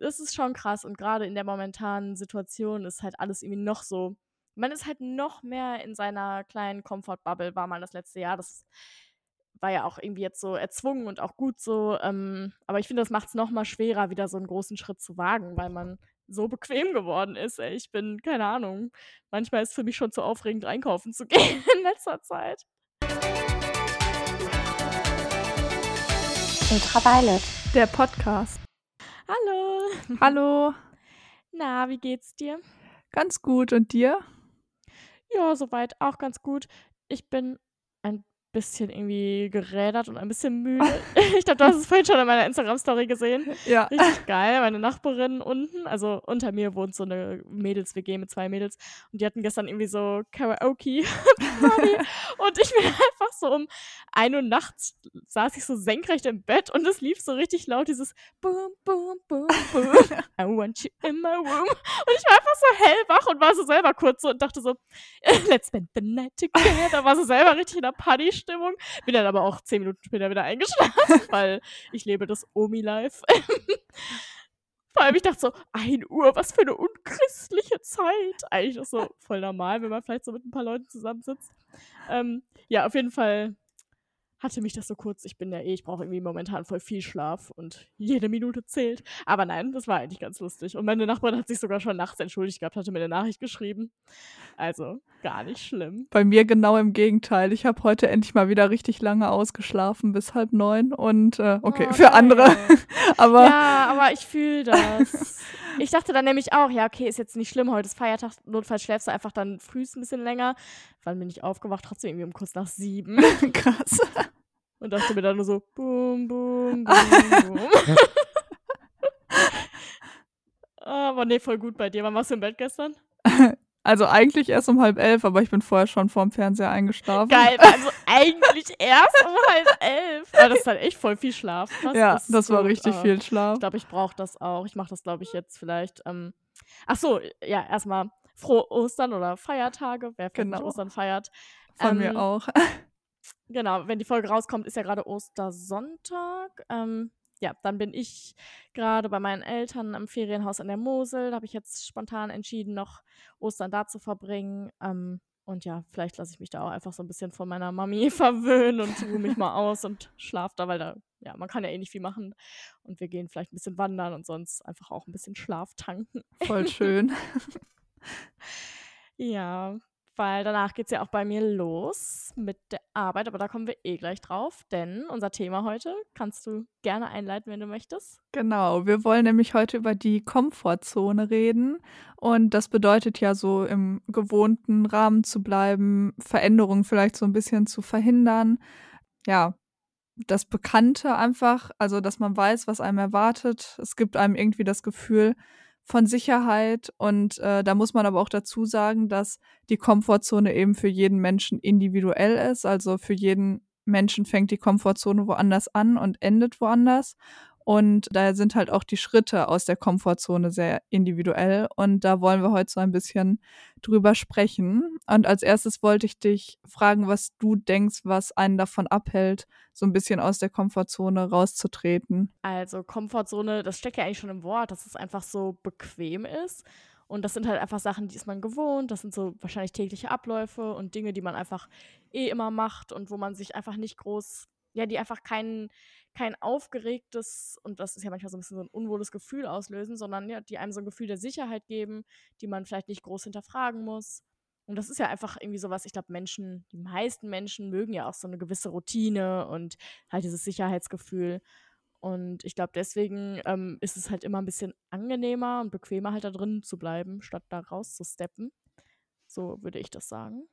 das ist schon krass und gerade in der momentanen Situation ist halt alles irgendwie noch so man ist halt noch mehr in seiner kleinen Comfort-Bubble, war man das letzte Jahr. Das war ja auch irgendwie jetzt so erzwungen und auch gut so. Ähm, aber ich finde, das macht es noch mal schwerer, wieder so einen großen Schritt zu wagen, weil man so bequem geworden ist. Ey. Ich bin, keine Ahnung, manchmal ist es für mich schon zu aufregend, einkaufen zu gehen in letzter Zeit. Ultraviolet. Der Podcast. Hallo. Hallo. Na, wie geht's dir? Ganz gut. Und dir? Ja, soweit auch ganz gut. Ich bin ein bisschen irgendwie gerädert und ein bisschen müde. Ich glaube, du hast es vorhin schon in meiner Instagram-Story gesehen. Ja. Richtig geil. Meine Nachbarin unten, also unter mir wohnt so eine Mädels-WG mit zwei Mädels und die hatten gestern irgendwie so Karaoke-Party und ich bin einfach so um 1 Uhr nachts saß ich so senkrecht im Bett und es lief so richtig laut dieses Boom, Boom, Boom, Boom. I want you in my room. Und ich war einfach so hellwach und war so selber kurz so und dachte so, let's spend the night together. War so selber richtig in der Party-Stimmung. Bin dann aber auch zehn Minuten später wieder eingeschlafen, weil ich lebe das Omi-Life. Vor allem, ich dachte so, 1 Uhr, was für eine unchristliche Zeit. Eigentlich ist so voll normal, wenn man vielleicht so mit ein paar Leuten zusammensitzt. Ähm, ja, auf jeden Fall hatte mich das so kurz. Ich bin ja eh, ich brauche irgendwie momentan voll viel Schlaf und jede Minute zählt. Aber nein, das war eigentlich ganz lustig. Und meine Nachbarin hat sich sogar schon nachts entschuldigt gehabt, hatte mir eine Nachricht geschrieben. Also gar nicht schlimm. Bei mir genau im Gegenteil. Ich habe heute endlich mal wieder richtig lange ausgeschlafen, bis halb neun. Und äh, okay, Oh, für andere. Aber Ja, aber ich fühle das. Ich dachte dann nämlich auch, ja, okay, ist jetzt nicht schlimm, heute ist Feiertag, notfalls schläfst du einfach dann frühst ein bisschen länger. Wann bin ich aufgewacht? Trotzdem irgendwie um kurz nach sieben. krass. Und dachte mir dann nur so, boom, boom, boom, boom. aber nee, voll gut bei dir. Wann warst du im Bett gestern? Also eigentlich erst um halb elf, aber ich bin vorher schon vorm Fernseher eingeschlafen. Geil, also eigentlich erst um halb elf. Aber das ist halt echt voll viel Schlaf. Krass, Ja, das war so, richtig äh, viel Schlaf. Ich glaube, ich brauche das auch. Ich mache das, glaube ich, jetzt vielleicht. Ähm Ach so, ja, erstmal frohe Ostern oder Feiertage, wer vielleicht Genau. Ostern feiert. Von ähm, mir auch. Genau, wenn die Folge rauskommt, ist ja gerade Ostersonntag. Ähm, ja, dann bin ich gerade bei meinen Eltern am Ferienhaus an der Mosel. Da habe ich jetzt spontan entschieden, noch Ostern da zu verbringen. Ähm, und ja, vielleicht lasse ich mich da auch einfach so ein bisschen von meiner Mami verwöhnen und ruhe mich mal aus und schlaf da, weil da, ja, man kann ja eh nicht viel machen. Und wir gehen vielleicht ein bisschen wandern und sonst einfach auch ein bisschen Schlaf tanken. Voll schön. Ja, weil danach geht es ja auch bei mir los mit der Arbeit, aber da kommen wir eh gleich drauf, denn unser Thema heute kannst du gerne einleiten, wenn du möchtest. Genau, wir wollen nämlich heute über die Komfortzone reden. Und das bedeutet ja so im gewohnten Rahmen zu bleiben, Veränderungen vielleicht so ein bisschen zu verhindern. Ja, das Bekannte einfach, also dass man weiß, was einem erwartet. Es gibt einem irgendwie das Gefühl von Sicherheit. Und äh, da muss man aber auch dazu sagen, dass die Komfortzone eben für jeden Menschen individuell ist. Also für jeden Menschen fängt die Komfortzone woanders an und endet woanders. Und daher sind halt auch die Schritte aus der Komfortzone sehr individuell. Und da wollen wir heute so ein bisschen drüber sprechen. Und als erstes wollte ich dich fragen, was du denkst, was einen davon abhält, so ein bisschen aus der Komfortzone rauszutreten. Also Komfortzone, das steckt ja eigentlich schon im Wort, dass es einfach so bequem ist. Und das sind halt einfach Sachen, die ist man gewohnt. Das sind so wahrscheinlich tägliche Abläufe und Dinge, die man einfach eh immer macht und wo man sich einfach nicht groß, ja, die einfach kein, kein aufgeregtes, und das ist ja manchmal so ein bisschen so ein unwohles Gefühl auslösen, sondern ja, die einem so ein Gefühl der Sicherheit geben, die man vielleicht nicht groß hinterfragen muss. Und das ist ja einfach irgendwie sowas, ich glaube, Menschen, die meisten Menschen mögen ja auch so eine gewisse Routine und halt dieses Sicherheitsgefühl. Und ich glaube, deswegen ähm, ist es halt immer ein bisschen angenehmer und bequemer, halt da drin zu bleiben, statt da rauszusteppen. So würde ich das sagen.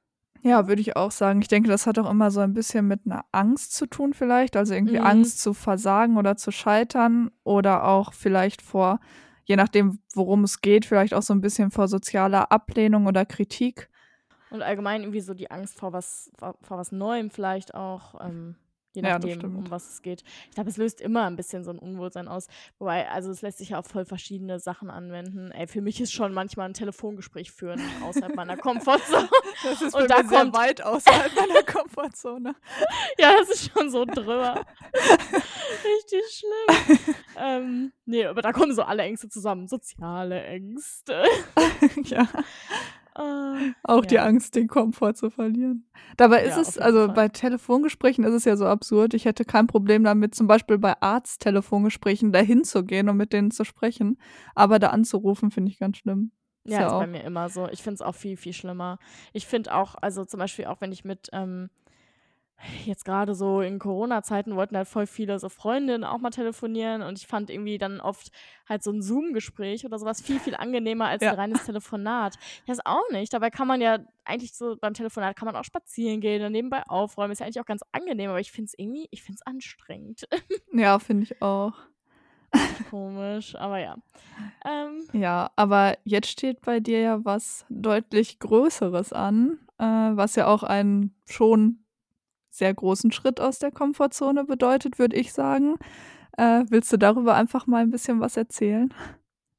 Ja, würde ich auch sagen. Ich denke, das hat auch immer so ein bisschen mit einer Angst zu tun vielleicht. Also irgendwie Mhm. Angst zu versagen oder zu scheitern oder auch vielleicht vor, je nachdem, worum es geht, vielleicht auch so ein bisschen vor sozialer Ablehnung oder Kritik. Und allgemein irgendwie so die Angst vor was, vor, vor was Neuem vielleicht auch, ähm, je Ja, nachdem, stimmt. um was es geht. Ich glaube, es löst immer ein bisschen so ein Unwohlsein aus. Wobei, also es lässt sich ja auf voll verschiedene Sachen anwenden. Ey, für mich ist schon manchmal ein Telefongespräch führen außerhalb meiner Komfortzone. Das ist Und da mir sehr kommt- weit außerhalb meiner Komfortzone. ja, das ist schon so drüber. Richtig schlimm. Ähm, ne, aber da kommen so alle Ängste zusammen. Soziale Ängste. Ja. Äh, Auch die ja. Angst, den Komfort zu verlieren. Dabei ist Ja, es also, Fall. bei Telefongesprächen ist es ja so absurd. Ich hätte kein Problem damit, zum Beispiel bei Arzttelefongesprächen dahin zu gehen und mit denen zu sprechen, aber da anzurufen, finde ich ganz schlimm. Ist Ja, ja ist bei mir immer so. Ich finde es auch viel, viel schlimmer. Ich finde auch also, zum Beispiel auch, wenn ich mit, ähm jetzt grade so in Corona-Zeiten wollten halt voll viele so Freundinnen auch mal telefonieren und ich fand irgendwie dann oft halt so 'n Zoom-Gespräch oder so was viel, viel angenehmer als Ja. reines Telefonat. Ich weiß auch nicht. Dabei kann man ja eigentlich so beim Telefonat kann man auch spazieren gehen und nebenbei aufräumen. Ist ja eigentlich auch ganz angenehm, aber ich finde es irgendwie ich finde es anstrengend. Ja, finde ich auch. Komisch, aber ja. Ähm Ja, aber jetzt steht bei dir ja was deutlich Größeres an, äh, was ja auch einen schon sehr großen Schritt aus der Komfortzone bedeutet, würde ich sagen. Äh, willst du darüber einfach mal 'n bisschen was erzählen?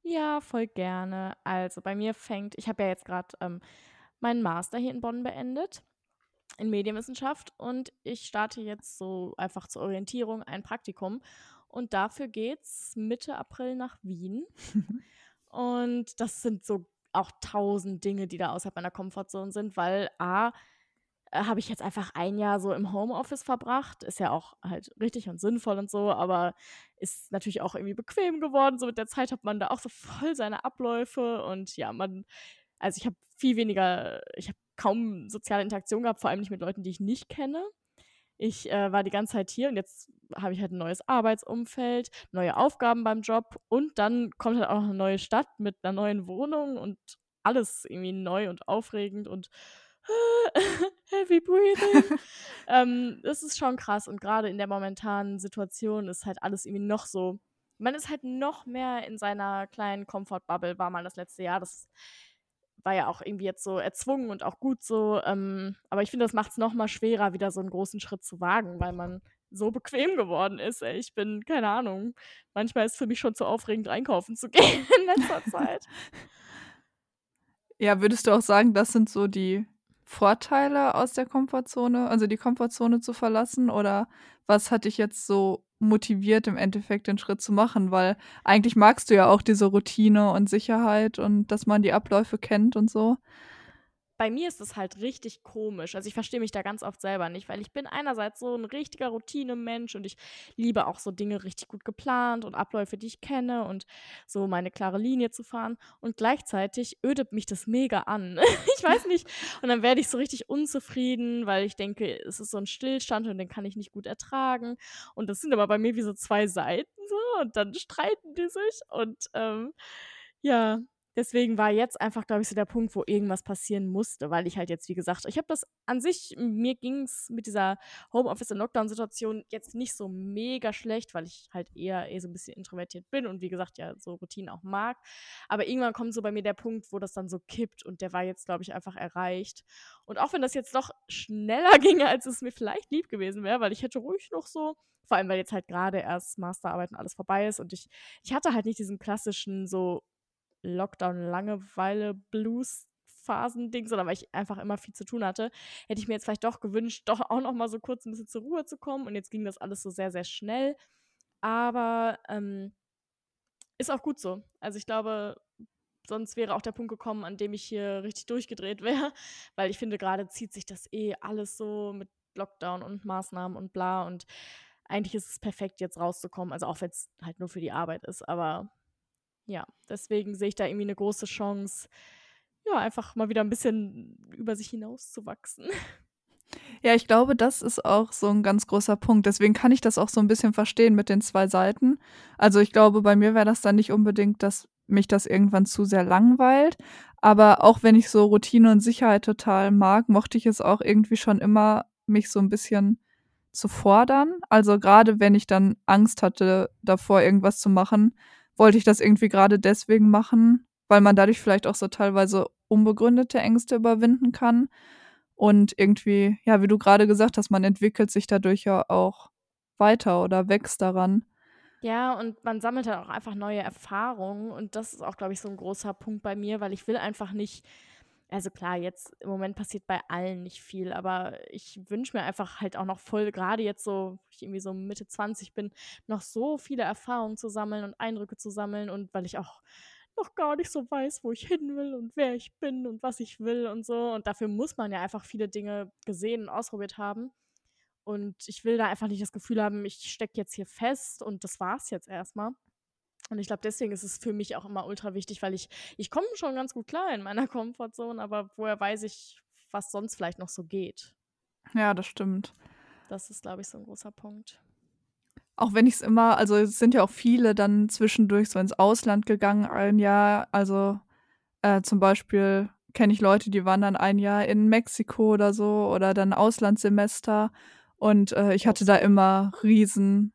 Ja, voll gerne. Also, bei mir fängt ich habe ja jetzt grad, ähm, meinen Master hier in Bonn beendet in Medienwissenschaft und ich starte jetzt so einfach zur Orientierung ein Praktikum und dafür geht's Mitte April nach Wien. Und das sind so auch 1.000 Dinge, die da außerhalb meiner Komfortzone sind, weil A, äh, habe ich jetzt einfach 1 Jahr so im Homeoffice verbracht. Ist ja auch halt richtig und sinnvoll und so, aber ist natürlich auch irgendwie bequem geworden. So mit der Zeit hat man da auch so voll seine Abläufe und ja, man also, ich habe viel weniger ich habe kaum soziale Interaktion gehabt, vor allem nicht mit Leuten, die ich nicht kenne. Ich, äh, war die ganze Zeit hier und jetzt habe ich halt 'n neues Arbeitsumfeld, neue Aufgaben beim Job und dann kommt halt auch noch 'ne neue Stadt mit 'ner neuen Wohnung und alles irgendwie neu und aufregend und heavy breathing. Ähm, das ist schon krass und grade in der momentanen Situation ist halt alles irgendwie noch so man ist halt noch mehr in seiner kleinen Comfort-Bubble, war man das letzte Jahr. Das war ja auch irgendwie jetzt so erzwungen und auch gut so, ähm, aber ich finde, das macht's noch mal schwerer, wieder so 'n großen Schritt zu wagen, weil man so bequem geworden ist, ey. Ich bin keine Ahnung, manchmal ist für mich schon zu aufregend, einkaufen zu gehen in letzter Zeit. Ja, würdest du auch sagen, das sind so die Vorteile aus der Komfortzone also, die Komfortzone zu verlassen oder was hat dich jetzt so motiviert, im Endeffekt den Schritt zu machen? Weil eigentlich magst du ja auch diese Routine und Sicherheit und dass man die Abläufe kennt und so. Bei mir ist es halt richtig komisch. Also, ich verstehe mich da ganz oft selber nicht, weil ich bin einerseits so 'n richtiger Routinemensch und ich liebe auch so Dinge richtig gut geplant und Abläufe, die ich kenne und so meine klare Linie zu fahren. Und gleichzeitig ödet mich das mega an. Ich weiß nicht. Und dann werde ich so richtig unzufrieden, weil ich denke, es ist so 'n Stillstand und den kann ich nicht gut ertragen. Und das sind aber bei mir wie so 2 Seiten so und dann streiten die sich und, ähm, ja, deswegen war jetzt einfach, glaube ich, so der Punkt, wo irgendwas passieren musste, weil ich halt jetzt, wie gesagt ich habe das an sich mir ging's mit dieser Homeoffice und Lockdown-Situation jetzt nicht so mega schlecht, weil ich halt eher eh so 'n bisschen introvertiert bin und wie gesagt, ja, so Routinen auch mag. Aber irgendwann kommt so bei mir der Punkt, wo das dann so kippt und der war jetzt, glaube ich, einfach erreicht. Und auch wenn das jetzt doch schneller ginge, als es mir vielleicht lieb gewesen wäre, weil ich hätte ruhig noch so vor allem, weil jetzt halt grade erst Masterarbeit und alles vorbei ist und ich ich hatte halt nicht diesen klassischen so Lockdown-Langeweile-Blues-Phasen-Ding, sondern weil ich einfach immer viel zu tun hatte, hätte ich mir jetzt vielleicht doch gewünscht, doch auch noch mal so kurz 'n bisschen zur Ruhe zu kommen. Und jetzt ging das alles so sehr, sehr schnell. Aber, ähm ist auch gut so. Also, ich glaube, sonst wäre auch der Punkt gekommen, an dem ich hier richtig durchgedreht wäre, weil ich finde, grade zieht sich das eh alles so mit Lockdown und Maßnahmen und bla. Und eigentlich ist es perfekt, jetzt rauszukommen, also, auch wenn's halt nur für die Arbeit ist, aber ja, deswegen sehe ich da irgendwie 'ne große Chance, ja, einfach mal wieder 'n bisschen über sich hinauszuwachsen. Ja, ich glaube, das ist auch so 'n ganz großer Punkt. Deswegen kann ich das auch so 'n bisschen verstehen mit den 2 Seiten. Also, ich glaube, bei mir wäre das dann nicht unbedingt, dass mich das irgendwann zu sehr langweilt, aber auch wenn ich so Routine und Sicherheit total mag, mochte ich es auch irgendwie schon immer, mich so 'n bisschen zu fordern. Also, grade wenn ich dann Angst hatte davor, irgendwas zu machen, wollte ich das irgendwie grade deswegen machen, weil man dadurch vielleicht auch so teilweise unbegründete Ängste überwinden kann. Und irgendwie, ja, wie du grade gesagt hast, man entwickelt sich dadurch ja auch weiter oder wächst daran. Ja, und man sammelt halt auch einfach neue Erfahrungen und das ist auch, glaube ich, so 'n großer Punkt bei mir, weil ich will einfach nicht also klar, jetzt im Moment passiert bei allen nicht viel, aber ich wünsche mir einfach halt auch noch voll, gerade jetzt so, ich irgendwie so Mitte 20 bin, noch so viele Erfahrungen zu sammeln und Eindrücke zu sammeln und weil ich auch noch gar nicht so weiß, wo ich hin will und wer ich bin und was ich will und so. Und dafür muss man ja einfach viele Dinge gesehen und ausprobiert haben. Und ich will da einfach nicht das Gefühl haben, ich stecke jetzt hier fest und das war's jetzt erstmal. Und ich glaube, deswegen ist es für mich auch immer ultra wichtig, weil ich, ich komme schon ganz gut klar in meiner Komfortzone, aber woher weiß ich, was sonst vielleicht noch so geht. Ja, das stimmt. Das ist, glaube ich, so ein großer Punkt. Auch wenn ich es immer, also es sind ja auch viele dann zwischendurch so ins Ausland gegangen, ein Jahr. Also äh, zum Beispiel kenne ich Leute, die waren dann ein Jahr in Mexiko oder so oder dann Auslandssemester. Und äh, ich hatte da immer riesen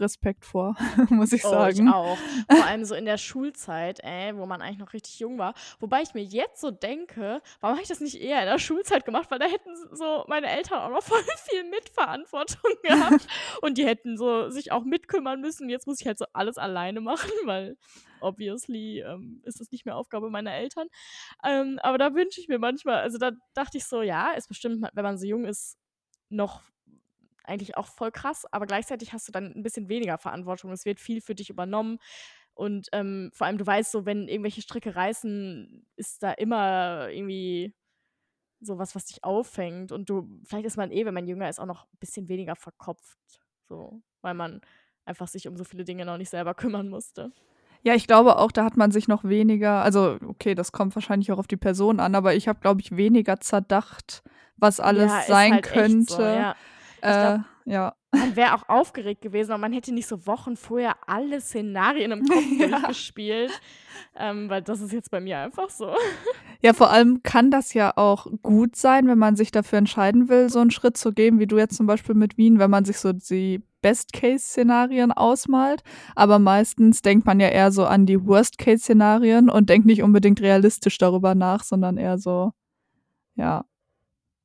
Respekt vor, muss ich Oh, sagen. ich auch. Vor allem so in der Schulzeit, ey, wo man eigentlich noch richtig jung war. Wobei ich mir jetzt so denke, warum habe ich das nicht eher in der Schulzeit gemacht? Weil da hätten so meine Eltern auch noch voll viel Mitverantwortung gehabt und die hätten so sich auch mitkümmern müssen. Jetzt muss ich halt so alles alleine machen, weil obviously ähm, ist das nicht mehr Aufgabe meiner Eltern. Ähm, aber da wünsche ich mir manchmal, also da dachte ich so, ja, ist bestimmt, wenn man so jung ist, noch eigentlich auch voll krass, aber gleichzeitig hast du dann ein bisschen weniger Verantwortung. Es wird viel für dich übernommen. Und ähm, vor allem, du weißt so, wenn irgendwelche Stricke reißen, ist da immer irgendwie sowas, was dich auffängt. Und du, vielleicht ist man eh, wenn man jünger ist, auch noch ein bisschen weniger verkopft. So, weil man einfach sich um so viele Dinge noch nicht selber kümmern musste. Ja, ich glaube auch, da hat man sich noch weniger, also okay, das kommt wahrscheinlich auch auf die Person an, aber ich habe, glaube ich, weniger zerdacht, was alles Ja, sein halt könnte. so, ja. Äh, ja. man wäre auch aufgeregt gewesen, aber man hätte nicht so Wochen vorher alle Szenarien im Kopf Ja. durchgespielt. Ähm, weil das ist jetzt bei mir einfach so. Ja, vor allem kann das ja auch gut sein, wenn man sich dafür entscheiden will, so einen Schritt zu gehen, wie du jetzt zum Beispiel mit Wien, wenn man sich so die Best-Case-Szenarien ausmalt. Aber meistens denkt man ja eher so an die Worst-Case-Szenarien und denkt nicht unbedingt realistisch darüber nach, sondern eher so, ja,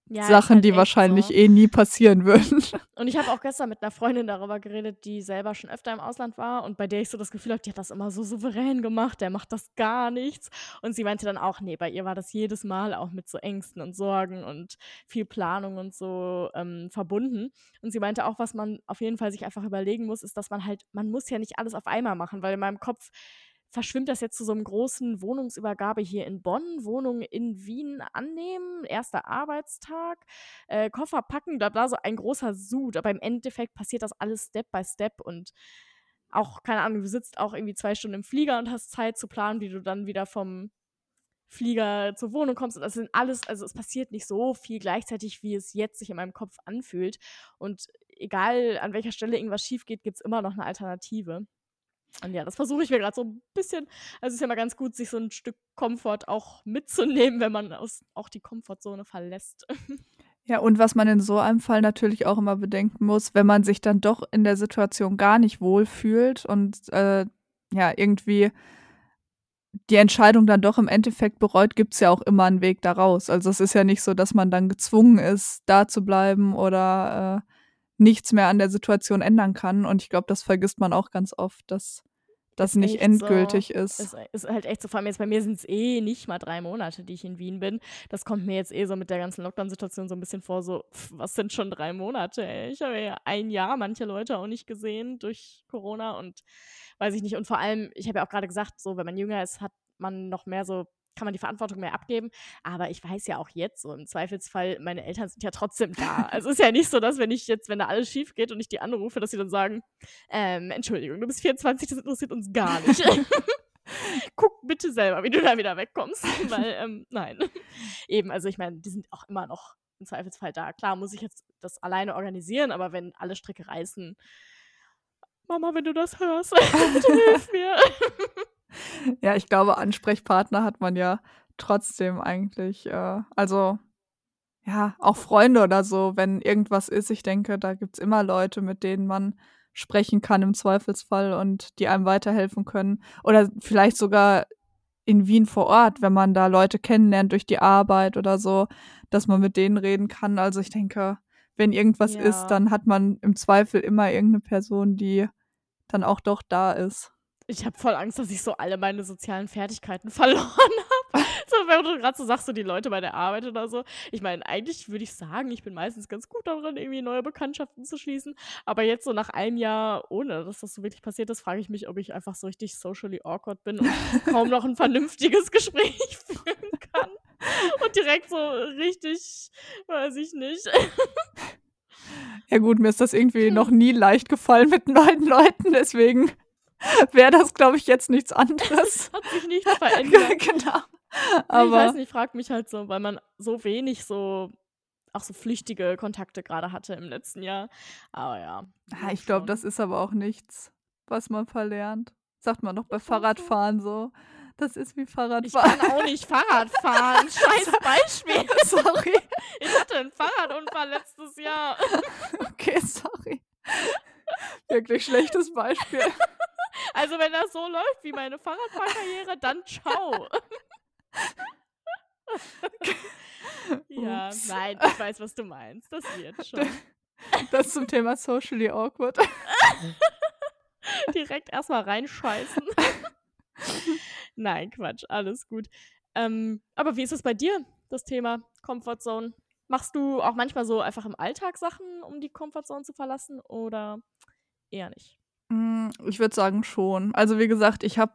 Ja, Sachen, halt die wahrscheinlich so. eh nie passieren würden. Und ich habe auch gestern mit einer Freundin darüber geredet, die selber schon öfter im Ausland war und bei der ich so das Gefühl habe, die hat das immer so souverän gemacht, der macht das gar nichts. Und sie meinte dann auch, nee, bei ihr war das jedes Mal auch mit so Ängsten und Sorgen und viel Planung und so ähm, verbunden. Und sie meinte auch, was man auf jeden Fall sich einfach überlegen muss, ist, dass man halt, man muss ja nicht alles auf einmal machen, weil in meinem Kopf verschwimmt das jetzt zu so einem großen Wohnungsübergabe hier in Bonn, Wohnung in Wien annehmen, erster Arbeitstag, äh, Koffer packen, bla bla, so ein großer Sud. Aber im Endeffekt passiert das alles Step by Step und auch, keine Ahnung, du sitzt auch irgendwie zwei Stunden im Flieger und hast Zeit zu planen, wie du dann wieder vom Flieger zur Wohnung kommst. Und das sind alles, also es passiert nicht so viel gleichzeitig, wie es jetzt sich in meinem Kopf anfühlt. Und egal an welcher Stelle irgendwas schief geht, gibt es immer noch eine Alternative. Und ja, das versuche ich mir gerade so ein bisschen. Also es ist ja mal ganz gut, sich so ein Stück Komfort auch mitzunehmen, wenn man aus, auch die Komfortzone verlässt. Ja, und was man in so einem Fall natürlich auch immer bedenken muss, wenn man sich dann doch in der Situation gar nicht wohlfühlt und äh, ja, irgendwie die Entscheidung dann doch im Endeffekt bereut, gibt es ja auch immer einen Weg daraus. Also es ist ja nicht so, dass man dann gezwungen ist, da zu bleiben oder äh, nichts mehr an der Situation ändern kann. Und ich glaube, das vergisst man auch ganz oft, dass das Ist nicht endgültig so. ist. Ist, ist halt echt so. Vor allem jetzt bei mir sind es eh nicht mal drei Monate, die ich in Wien bin. Das kommt mir jetzt eh so mit der ganzen Lockdown-Situation so ein bisschen vor, so, pff, was sind schon drei Monate, ey? Ich habe ja ein Jahr manche Leute auch nicht gesehen durch Corona und weiß ich nicht. Und vor allem, ich habe ja auch gerade gesagt, so, wenn man jünger ist, hat man noch mehr so, kann man die Verantwortung mehr abgeben. Aber ich weiß ja auch jetzt, so im Zweifelsfall, meine Eltern sind ja trotzdem da. Also ist ja nicht so, dass wenn ich jetzt, wenn da alles schief geht und ich die anrufe, dass sie dann sagen, ähm, Entschuldigung, du bist 24, das interessiert uns gar nicht. Guck bitte selber, wie du da wieder wegkommst. Weil, ähm, nein. Eben, also ich meine, die sind auch immer noch im Zweifelsfall da. Klar muss ich jetzt das alleine organisieren, aber wenn alle Stricke reißen, Mama, wenn du das hörst, hilf mir. Ja, ich glaube, Ansprechpartner hat man ja trotzdem eigentlich. Äh, also, ja, auch Freunde oder so, wenn irgendwas ist. Ich denke, da gibt es immer Leute, mit denen man sprechen kann im Zweifelsfall und die einem weiterhelfen können. Oder vielleicht sogar in Wien vor Ort, wenn man da Leute kennenlernt durch die Arbeit oder so, dass man mit denen reden kann. Also ich denke, wenn irgendwas Ja. ist, dann hat man im Zweifel immer irgendeine Person, die dann auch doch da ist. Ich habe voll Angst, dass ich so alle meine sozialen Fertigkeiten verloren habe. So, Während du gerade so sagst, so die Leute bei der Arbeit oder so. Ich meine, eigentlich würde ich sagen, ich bin meistens ganz gut darin, irgendwie neue Bekanntschaften zu schließen. Aber jetzt so nach einem Jahr, ohne dass das so wirklich passiert ist, frage ich mich, ob ich einfach so richtig socially awkward bin und kaum noch ein vernünftiges Gespräch führen kann. Und direkt so richtig, weiß ich nicht. Ja gut, mir ist das irgendwie noch nie leicht gefallen mit neuen Leuten, deswegen wäre das, glaube ich, jetzt nichts anderes. Hat sich nichts verändert. genau. Aber ich weiß nicht, ich frage mich halt so, weil man so wenig so auch so flüchtige Kontakte gerade hatte im letzten Jahr. Aber ja. ja ich glaube, das ist aber auch nichts, was man verlernt. Sagt man doch bei Fahrradfahren so. Das ist wie Fahrradfahren. Ich kann auch nicht Fahrrad fahren. Scheiß Beispiel. sorry. Ich hatte einen Fahrradunfall letztes Jahr. Okay, sorry. Wirklich schlechtes Beispiel. Also wenn das so läuft wie meine Fahrradfahrkarriere, dann ciao. ja, Ups. nein, ich weiß, was du meinst. Das wird schon. Das zum Thema socially awkward. Direkt erstmal reinscheißen. Nein, Quatsch, alles gut. Ähm, aber wie ist es bei dir, das Thema Comfortzone? Machst du auch manchmal so einfach im Alltag Sachen, um die Comfortzone zu verlassen oder eher nicht? Mm, Ich würde sagen schon. Also wie gesagt, ich habe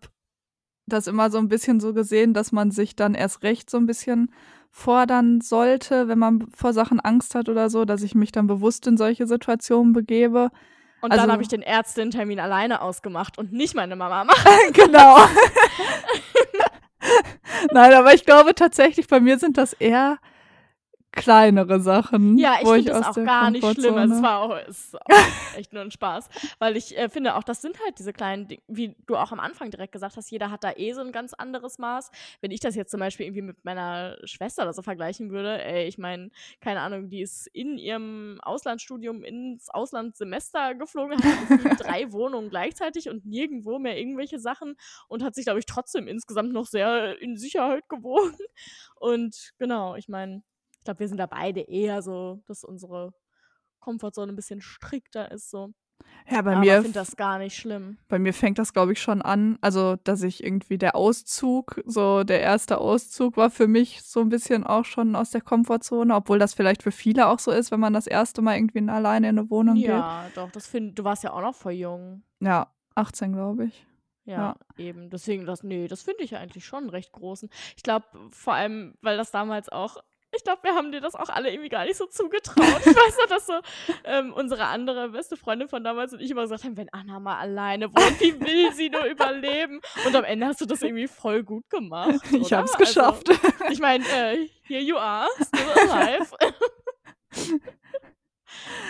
das immer so ein bisschen so gesehen, dass man sich dann erst recht so ein bisschen fordern sollte, wenn man vor Sachen Angst hat oder so, dass ich mich dann bewusst in solche Situationen begebe. Und Also- dann habe ich den Ärztin-Termin alleine ausgemacht und nicht meine Mama macht. genau. Nein, aber ich glaube tatsächlich, bei mir sind das eher kleinere Sachen. Ja, ich finde das auch gar nicht schlimm. Also es war auch, ist auch echt nur ein Spaß. Weil ich äh, finde auch, das sind halt diese kleinen Dinge, wie du auch am Anfang direkt gesagt hast, jeder hat da eh so ein ganz anderes Maß. Wenn ich das jetzt zum Beispiel irgendwie mit meiner Schwester oder so vergleichen würde, ey, ich meine, keine Ahnung, die ist in ihrem Auslandsstudium ins Auslandssemester geflogen, hat drei Wohnungen gleichzeitig und nirgendwo mehr irgendwelche Sachen und hat sich, glaube ich, trotzdem insgesamt noch sehr in Sicherheit gewogen. Und genau, ich meine, ich glaube, wir sind da beide eher so, dass unsere Komfortzone ein bisschen strikter ist so. Ja, bei Aber mir ich finde das gar nicht schlimm. Bei mir fängt das, glaube ich, schon an. Also, dass ich irgendwie der Auszug, so der erste Auszug war für mich so ein bisschen auch schon aus der Komfortzone, obwohl das vielleicht für viele auch so ist, wenn man das erste Mal irgendwie alleine in eine Wohnung Ja, doch, das finde du warst ja auch noch voll jung. geht. Ja, 18, glaube ich. Ja, Ja. eben. Deswegen, das, nee, das finde ich eigentlich schon einen recht großen. Ich glaube, vor allem, weil das damals auch, ich glaube, wir haben dir das auch alle irgendwie gar nicht so zugetraut. Ich weiß noch, dass so ähm, unsere andere beste Freundin von damals und ich immer gesagt haben, wenn Anna mal alleine wohnt, wie will sie nur überleben? Und am Ende hast du das irgendwie voll gut gemacht. Ich oder? habe es geschafft. Also, ich meine, äh, here you are, still alive.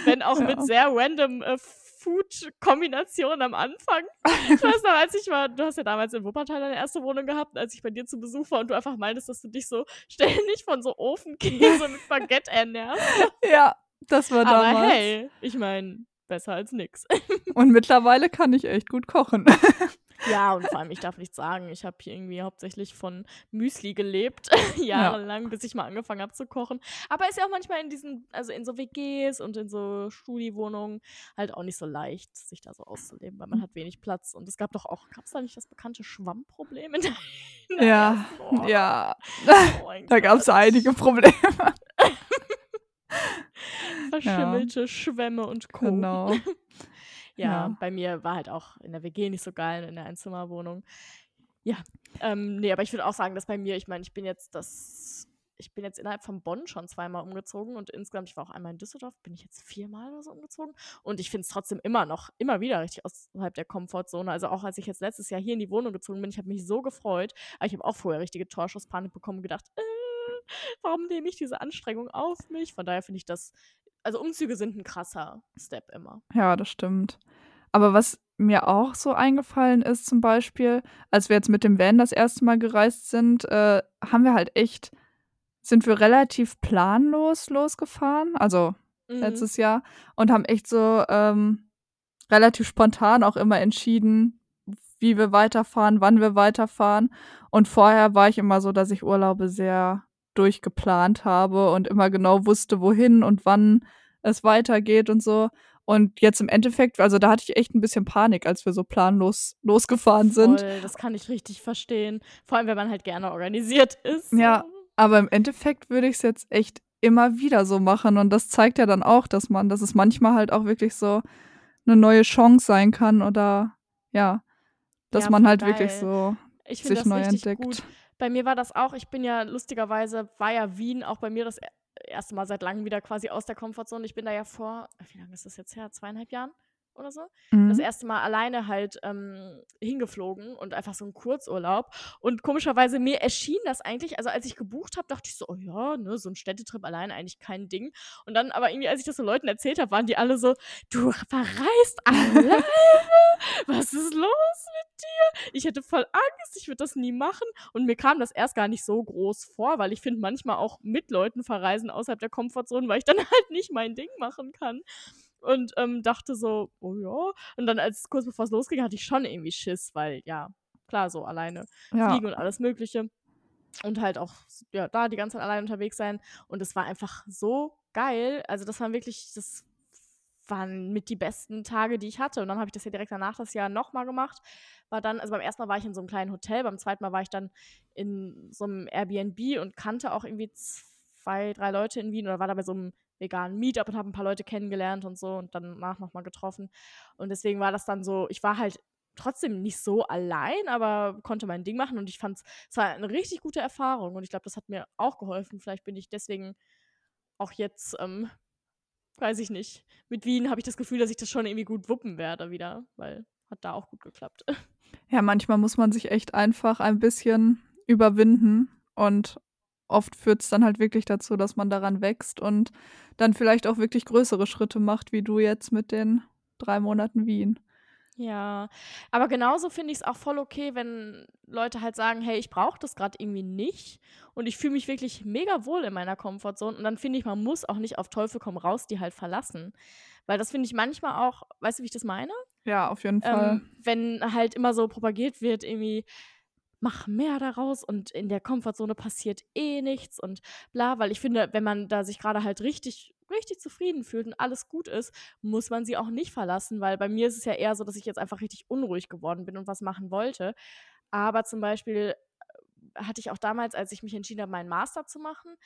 Wenn auch Ja. mit sehr random äh, Food-Kombinationen am Anfang. Ich weiß noch, als ich war, du hast ja damals in Wuppertal deine erste Wohnung gehabt, als ich bei dir zu Besuch war und du einfach meintest, dass du dich so ständig von so Ofenkäse mit Baguette ernährst. ja, das war Aber damals. hey, ich meine, besser als nix. Und mittlerweile kann ich echt gut kochen. Ja, und vor allem, ich darf nicht sagen, ich habe hier irgendwie hauptsächlich von Müsli gelebt, jahrelang, bis ich mal angefangen habe zu kochen. Aber ist ja auch manchmal in diesen, also in so WGs und in so Studiwohnungen halt auch nicht so leicht, sich da so auszuleben, weil man hat wenig Platz. Und es gab doch auch, gab es da nicht das bekannte Schwammproblem in der, in der Ja, Wohnung? ja, Oh da gab es einige Probleme. Verschimmelte Schwämme und Co. Genau. Ja, Ja. bei mir war halt auch in der WG nicht so geil, in der Einzimmerwohnung. Ja, ähm, nee, aber ich würde auch sagen, dass bei mir, ich meine, ich bin jetzt das, ich bin jetzt innerhalb von Bonn schon zweimal umgezogen und insgesamt, ich war auch einmal in Düsseldorf, bin ich jetzt viermal oder so umgezogen und ich finde es trotzdem immer noch, immer wieder richtig außerhalb der Komfortzone. Also auch als ich jetzt letztes Jahr hier in die Wohnung gezogen bin, ich habe mich so gefreut, aber ich habe auch vorher richtige Torschusspanik bekommen und gedacht, äh, warum nehme ich diese Anstrengung auf mich? Von daher finde ich das, also Umzüge sind ein krasser Step immer. Ja, das stimmt. Aber was mir auch so eingefallen ist, zum Beispiel, als wir jetzt mit dem Van das erste Mal gereist sind, äh, haben wir halt echt, sind wir relativ planlos losgefahren, also Mhm. letztes Jahr, und haben echt so ähm, relativ spontan auch immer entschieden, wie wir weiterfahren, wann wir weiterfahren. Und vorher war ich immer so, dass ich Urlaube sehr durchgeplant habe und immer genau wusste, wohin und wann es weitergeht und so. Und jetzt im Endeffekt, also da hatte ich echt ein bisschen Panik, als wir so planlos losgefahren sind. Voll, das kann ich richtig verstehen. Vor allem, wenn man halt gerne organisiert ist. Ja, aber im Endeffekt würde ich es jetzt echt immer wieder so machen. Und das zeigt ja dann auch, dass man, dass es manchmal halt auch wirklich so eine neue Chance sein kann oder ja, dass Ja, man halt wirklich geil. so Ich sich das neu entdeckt. gut. Bei mir war das auch, ich bin ja lustigerweise, war ja Wien auch bei mir das erste Mal seit langem wieder quasi aus der Komfortzone. Ich bin da ja vor, wie lange ist das jetzt her? Zweieinhalb Jahren oder so? das Mhm. erste Mal alleine halt ähm, hingeflogen und einfach so ein Kurzurlaub. Und komischerweise mir erschien das eigentlich, also als ich gebucht habe, dachte ich so, oh ja, ne, so ein Städtetrip alleine eigentlich kein Ding. Und dann aber irgendwie, als ich das so Leuten erzählt habe, waren die alle so, du verreist alleine? Was ist los mit dir? Ich hätte voll Angst, ich würde das nie machen. Und mir kam das erst gar nicht so groß vor, weil ich finde manchmal auch mit Leuten verreisen außerhalb der Komfortzone, weil ich dann halt nicht mein Ding machen kann und ähm, dachte so, oh ja. Und dann, als kurz bevor es losging, hatte ich schon irgendwie Schiss, weil ja, klar, so alleine Ja. fliegen und alles Mögliche. Und halt auch, ja, da die ganze Zeit allein unterwegs sein. Und es war einfach so geil. Also, das waren wirklich, das waren mit die besten Tage, die ich hatte. Und dann habe ich das ja direkt danach das Jahr nochmal gemacht. War dann, also beim ersten Mal war ich in so einem kleinen Hotel, beim zweiten Mal war ich dann in so einem Airbnb und kannte auch irgendwie zwei, drei Leute in Wien oder war da bei so einem veganen Meetup und habe ein paar Leute kennengelernt und so und danach nochmal getroffen. Und deswegen war das dann so, ich war halt trotzdem nicht so allein, aber konnte mein Ding machen und ich fand es war eine richtig gute Erfahrung und ich glaube, das hat mir auch geholfen. Vielleicht bin ich deswegen auch jetzt, ähm, weiß ich nicht. Mit Wien habe ich das Gefühl, dass ich das schon irgendwie gut wuppen werde wieder, weil hat da auch gut geklappt. Ja, manchmal muss man sich echt einfach ein bisschen überwinden und oft führt es dann halt wirklich dazu, dass man daran wächst und dann vielleicht auch wirklich größere Schritte macht, wie du jetzt mit den drei Monaten Wien. Ja, aber genauso finde ich es auch voll okay, wenn Leute halt sagen, hey, ich brauche das gerade irgendwie nicht und ich fühle mich wirklich mega wohl in meiner Komfortzone und dann finde ich, man muss auch nicht auf Teufel komm raus die halt verlassen, weil das finde ich manchmal auch, weißt du, wie ich das meine? Ja, auf jeden Fall. Ähm, wenn halt immer so propagiert wird, irgendwie mach mehr daraus und in der Komfortzone passiert eh nichts und bla, weil ich finde, wenn man da sich gerade halt richtig, richtig zufrieden fühlt und alles gut ist, muss man sie auch nicht verlassen, weil bei mir ist es ja eher so, dass ich jetzt einfach richtig unruhig geworden bin und was machen wollte. Aber zum Beispiel äh, hatte ich auch damals, als ich mich entschieden habe, meinen Master zu machen,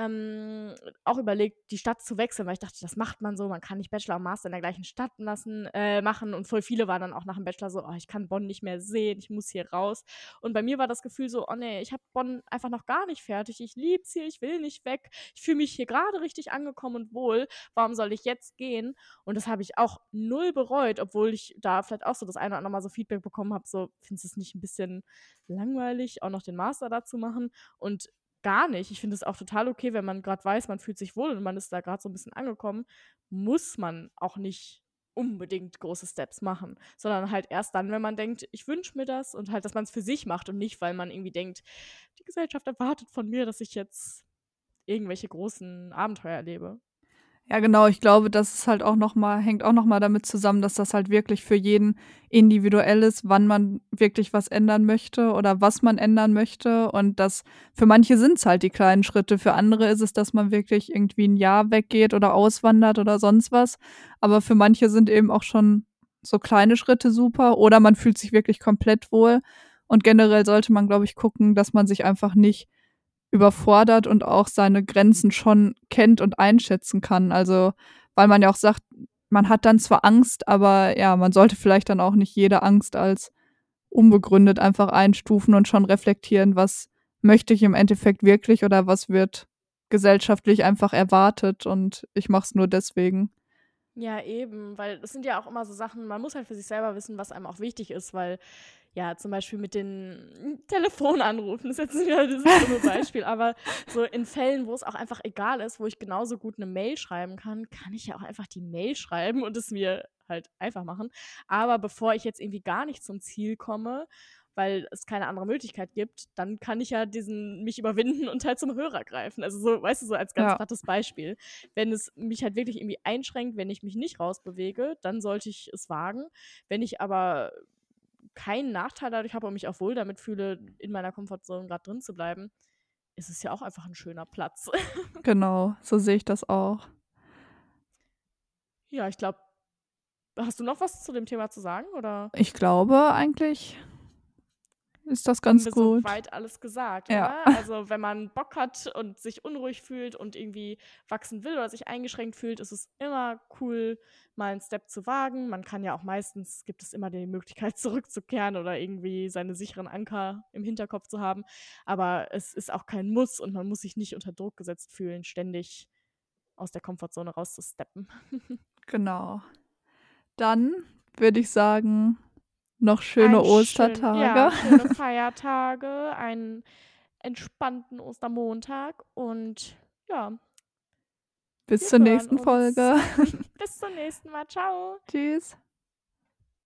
ähm, auch überlegt, die Stadt zu wechseln, weil ich dachte, das macht man so, man kann nicht Bachelor und Master in der gleichen Stadt lassen, äh, machen. Und voll viele waren dann auch nach dem Bachelor so, oh, ich kann Bonn nicht mehr sehen, ich muss hier raus. Und bei mir war das Gefühl so, oh nee, ich habe Bonn einfach noch gar nicht fertig, ich lieb's hier, ich will nicht weg, ich fühle mich hier gerade richtig angekommen und wohl, warum soll ich jetzt gehen? Und das habe ich auch null bereut, obwohl ich da vielleicht auch so das eine oder andere Mal so Feedback bekommen habe, so, findest du es nicht ein bisschen langweilig, auch noch den Master da zu machen? Und gar nicht. Ich finde es auch total okay, wenn man gerade weiß, man fühlt sich wohl und man ist da gerade so ein bisschen angekommen, muss man auch nicht unbedingt große Steps machen, sondern halt erst dann, wenn man denkt, ich wünsche mir das und halt, dass man es für sich macht und nicht, weil man irgendwie denkt, die Gesellschaft erwartet von mir, dass ich jetzt irgendwelche großen Abenteuer erlebe. Ja, genau. Ich glaube, das ist halt auch noch mal, hängt auch noch mal damit zusammen, dass das halt wirklich für jeden individuell ist, wann man wirklich was ändern möchte oder was man ändern möchte. Und das für manche sind es halt die kleinen Schritte. Für andere ist es, dass man wirklich irgendwie ein Jahr weggeht oder auswandert oder sonst was. Aber für manche sind eben auch schon so kleine Schritte super oder man fühlt sich wirklich komplett wohl. Und generell sollte man, glaube ich, gucken, dass man sich einfach nicht überfordert und auch seine Grenzen schon kennt und einschätzen kann. Also, weil man ja auch sagt, man hat dann zwar Angst, aber ja, man sollte vielleicht dann auch nicht jede Angst als unbegründet einfach einstufen und schon reflektieren, was möchte ich im Endeffekt wirklich oder was wird gesellschaftlich einfach erwartet und ich mache es nur deswegen. Ja, eben, weil das sind ja auch immer so Sachen, man muss halt für sich selber wissen, was einem auch wichtig ist, weil ja, zum Beispiel mit den Telefonanrufen, das ist jetzt wieder dieses dumme Beispiel, aber so in Fällen, wo es auch einfach egal ist, wo ich genauso gut eine Mail schreiben kann, kann ich ja auch einfach die Mail schreiben und es mir halt einfach machen. Aber bevor ich jetzt irgendwie gar nicht zum Ziel komme, weil es keine andere Möglichkeit gibt, dann kann ich ja diesen mich überwinden und halt zum Hörer greifen. Also so, weißt du, so als ganz Ja. plattes Beispiel. Wenn es mich halt wirklich irgendwie einschränkt, wenn ich mich nicht rausbewege, dann sollte ich es wagen. Wenn ich aber keinen Nachteil dadurch habe und mich auch wohl damit fühle, in meiner Komfortzone gerade drin zu bleiben, ist es ja auch einfach ein schöner Platz. Genau, so sehe ich das auch. ja, ich glaube, Hast du noch was zu dem Thema zu sagen, oder? Ich glaube eigentlich ist das ganz wir gut. soweit alles gesagt, Ja. oder? Also, wenn man Bock hat und sich unruhig fühlt und irgendwie wachsen will oder sich eingeschränkt fühlt, ist es immer cool, mal 'n Step zu wagen. Man kann ja auch meistens gibt es immer die Möglichkeit, zurückzukehren oder irgendwie seine sicheren Anker im Hinterkopf zu haben. Aber es ist auch kein Muss und man muss sich nicht unter Druck gesetzt fühlen, ständig aus der Komfortzone rauszusteppen. Genau. Dann würde ich sagen, noch schöne schönen Ostertage. ja, schöne Feiertage, einen entspannten Ostermontag und ja. Bis zur nächsten uns. Folge. Bis zum nächsten Mal. Tschau. Tschüss.